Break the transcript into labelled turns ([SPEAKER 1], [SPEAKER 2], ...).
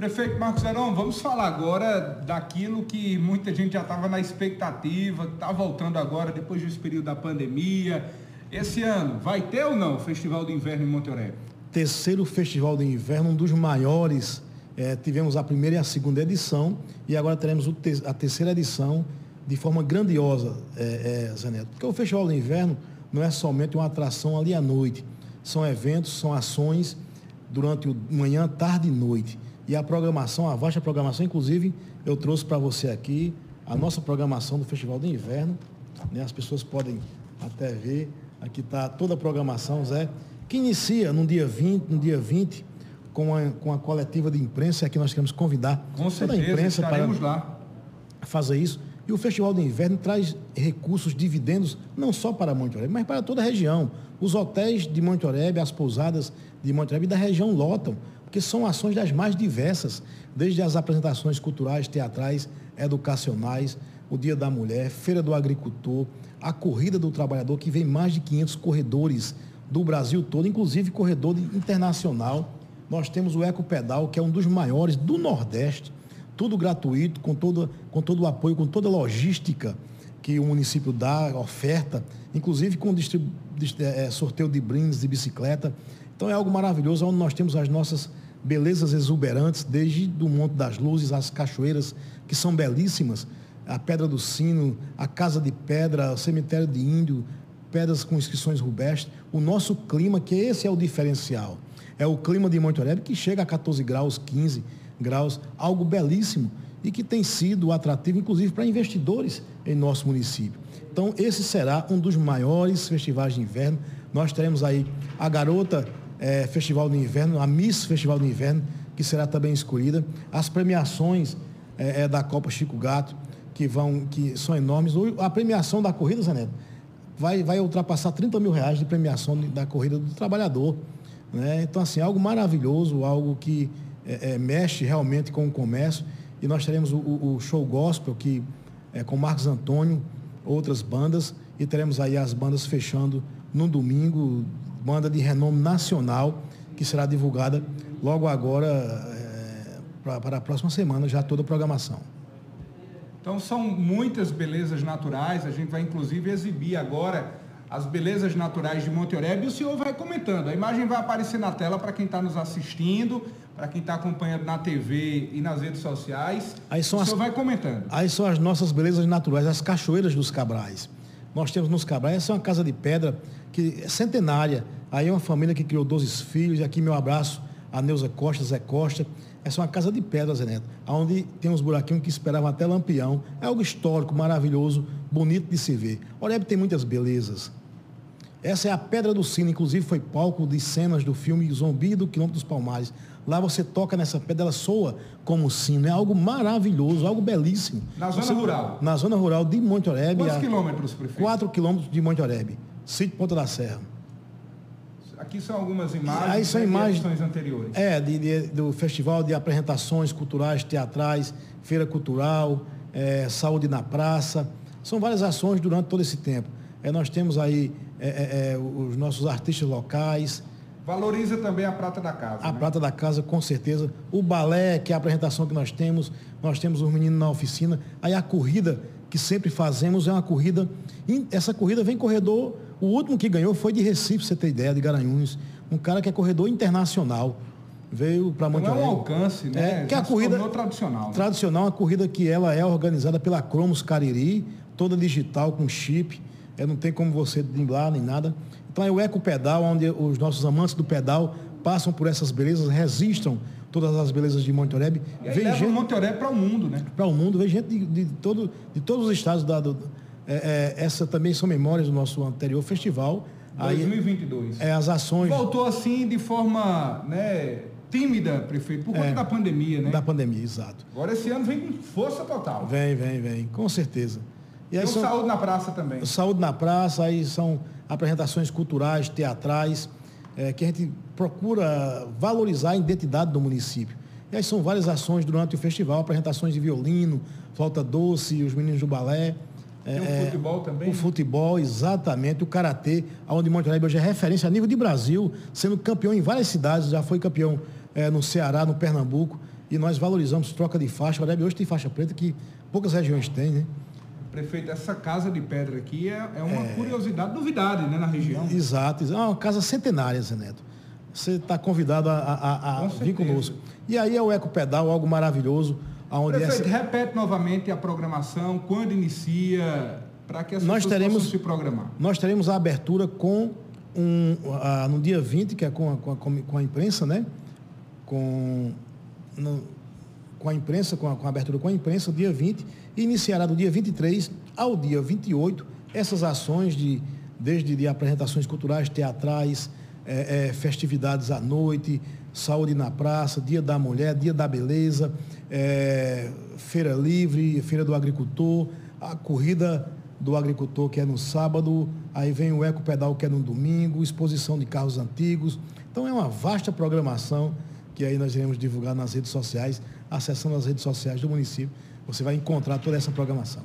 [SPEAKER 1] Prefeito Marcos Verão, vamos falar agora daquilo que muita gente já estava na expectativa, está voltando agora depois desse período da pandemia. Esse ano, vai ter ou não o Festival de Inverno em Monte Oreb?
[SPEAKER 2] Terceiro Festival de Inverno, um dos maiores. É, tivemos a primeira e a segunda edição e agora teremos te a terceira edição de forma grandiosa, é, é. Porque o Festival de Inverno não é somente uma atração ali à noite. São eventos, são ações durante o manhã, tarde e noite e a programação, a vasta programação, inclusive eu trouxe para você aqui a nossa programação do Festival de Inverno. Né? As pessoas podem até ver. Aqui está toda a programação, Zé, que inicia no dia 20, no dia 20, com a, com a coletiva de imprensa, e aqui nós queremos convidar
[SPEAKER 1] com toda certeza, a imprensa para lá.
[SPEAKER 2] fazer isso. E o Festival de Inverno traz recursos, dividendos, não só para Monte Oreb, mas para toda a região. Os hotéis de Monte Oreb, as pousadas de Monte Oreb e da região lotam porque são ações das mais diversas, desde as apresentações culturais, teatrais, educacionais, o Dia da Mulher, Feira do Agricultor, a Corrida do Trabalhador, que vem mais de 500 corredores do Brasil todo, inclusive corredor internacional. Nós temos o Eco Pedal, que é um dos maiores do Nordeste, tudo gratuito, com todo, com todo o apoio, com toda a logística que o município dá, oferta, inclusive com é, sorteio de brindes de bicicleta. Então é algo maravilhoso, onde nós temos as nossas belezas exuberantes, desde do Monte das Luzes, as cachoeiras, que são belíssimas, a Pedra do Sino, a Casa de Pedra, o Cemitério de Índio, pedras com inscrições rubestres. O nosso clima, que esse é o diferencial, é o clima de Monte Oreb, que chega a 14 graus, 15 graus, algo belíssimo e que tem sido atrativo, inclusive, para investidores em nosso município. Então, esse será um dos maiores festivais de inverno. Nós teremos aí a garota é, Festival de Inverno, a Miss Festival de Inverno, que será também escolhida, as premiações é, da Copa Chico Gato, que, vão, que são enormes. A premiação da corrida, Zé Neto, vai, vai ultrapassar 30 mil reais de premiação da corrida do trabalhador. Né? Então, assim, algo maravilhoso, algo que é, é, mexe realmente com o comércio. E nós teremos o, o show gospel, que é com Marcos Antônio, outras bandas, e teremos aí as bandas fechando no domingo, banda de renome nacional, que será divulgada logo agora, é, para a próxima semana, já toda a programação.
[SPEAKER 1] Então são muitas belezas naturais, a gente vai inclusive exibir agora as belezas naturais de Monte Oreb e o senhor vai comentando. A imagem vai aparecer na tela para quem está nos assistindo, para quem está acompanhando na TV e nas redes sociais.
[SPEAKER 2] Aí são
[SPEAKER 1] o
[SPEAKER 2] senhor
[SPEAKER 1] as, vai comentando.
[SPEAKER 2] Aí são as nossas belezas naturais, as cachoeiras dos Cabrais. Nós temos nos Cabrais, essa é uma casa de pedra que é centenária. Aí é uma família que criou 12 filhos. E aqui meu abraço a Neuza Costa, Zé Costa. Essa é uma casa de pedra, Zé Neto, onde tem uns buraquinhos que esperavam até lampião. É algo histórico, maravilhoso, bonito de se ver. Oreb tem muitas belezas. Essa é a Pedra do Sino, inclusive foi palco de cenas do filme Zumbi do Quilômetro dos Palmares. Lá você toca nessa pedra, ela soa como sino. É algo maravilhoso, algo belíssimo.
[SPEAKER 1] Na zona
[SPEAKER 2] você,
[SPEAKER 1] rural?
[SPEAKER 2] Na zona rural de Monte Oreb.
[SPEAKER 1] Quantos a, quilômetros, prefeito?
[SPEAKER 2] Quatro quilômetros de Monte Oreb. Sítio Ponta da Serra.
[SPEAKER 1] Aqui são algumas imagens
[SPEAKER 2] Aí são
[SPEAKER 1] né,
[SPEAKER 2] imagens,
[SPEAKER 1] anteriores.
[SPEAKER 2] É, de, de, do festival de apresentações culturais, teatrais, feira cultural, é, saúde na praça. São várias ações durante todo esse tempo. É, nós temos aí é, é, é os nossos artistas locais.
[SPEAKER 1] Valoriza também a Prata da Casa.
[SPEAKER 2] A
[SPEAKER 1] né?
[SPEAKER 2] Prata da Casa, com certeza. O balé, que é a apresentação que nós temos. Nós temos os meninos na oficina. Aí a corrida que sempre fazemos é uma corrida. Essa corrida vem corredor. O último que ganhou foi de Recife, você ter ideia, de Garanhuns. Um cara que é corredor internacional. Veio para Monte
[SPEAKER 1] Não é um alcance, né?
[SPEAKER 2] É, que é a corrida
[SPEAKER 1] tradicional. Né?
[SPEAKER 2] Tradicional, uma corrida que ela é organizada pela Cromos Cariri, toda digital, com chip. É, não tem como você drimblar nem nada. Então é o Eco Pedal, onde os nossos amantes do pedal passam por essas belezas, resistam todas as belezas de Monte Oreb.
[SPEAKER 1] E vem gente, Monte Oreb para o mundo, né?
[SPEAKER 2] Para o mundo, vem gente de, de, todo, de todos os estados. Da, do, é, é, essa também são memórias do nosso anterior festival.
[SPEAKER 1] 2022.
[SPEAKER 2] Aí, é, as ações...
[SPEAKER 1] Voltou assim de forma né, tímida, prefeito, por conta é, da pandemia, né?
[SPEAKER 2] Da pandemia, exato.
[SPEAKER 1] Agora esse ano vem com força total.
[SPEAKER 2] Vem, vem, vem, com certeza.
[SPEAKER 1] E aí Tem são, Saúde na Praça também.
[SPEAKER 2] Saúde na Praça, aí são apresentações culturais, teatrais, é, que a gente procura valorizar a identidade do município. E aí são várias ações durante o festival, apresentações de violino, flauta doce, os meninos do balé.
[SPEAKER 1] Tem o é, futebol também?
[SPEAKER 2] O futebol, exatamente, o karatê, onde Monte Alegre hoje é referência a nível de Brasil, sendo campeão em várias cidades, já foi campeão é, no Ceará, no Pernambuco. e nós valorizamos troca de faixa. O Oreb hoje tem faixa preta que poucas regiões têm, né?
[SPEAKER 1] Prefeito, essa casa de pedra aqui é, é uma é... curiosidade, novidade, né, na região.
[SPEAKER 2] Exato, é uma casa centenária, Zé Neto. Você está convidado a, a, a vir conosco. E aí é o Eco Pedal, algo maravilhoso.
[SPEAKER 1] Onde Prefeito, essa... repete novamente a programação, quando inicia, para que as
[SPEAKER 2] nós
[SPEAKER 1] pessoas
[SPEAKER 2] teremos,
[SPEAKER 1] possam se programar.
[SPEAKER 2] Nós teremos a abertura com um, a, no dia 20, que é com a, com a, com a imprensa, né? Com, no, com a imprensa, com a, com a abertura com a imprensa, dia 20, e iniciará do dia 23 ao dia 28 essas ações de, desde de apresentações culturais, teatrais, é, é, festividades à noite, saúde na praça, dia da mulher, dia da beleza, é, feira livre, feira do agricultor, a corrida do agricultor que é no sábado, aí vem o eco pedal que é no domingo, exposição de carros antigos. Então é uma vasta programação que aí nós iremos divulgar nas redes sociais, acessando as redes sociais do município. Você vai encontrar toda essa programação.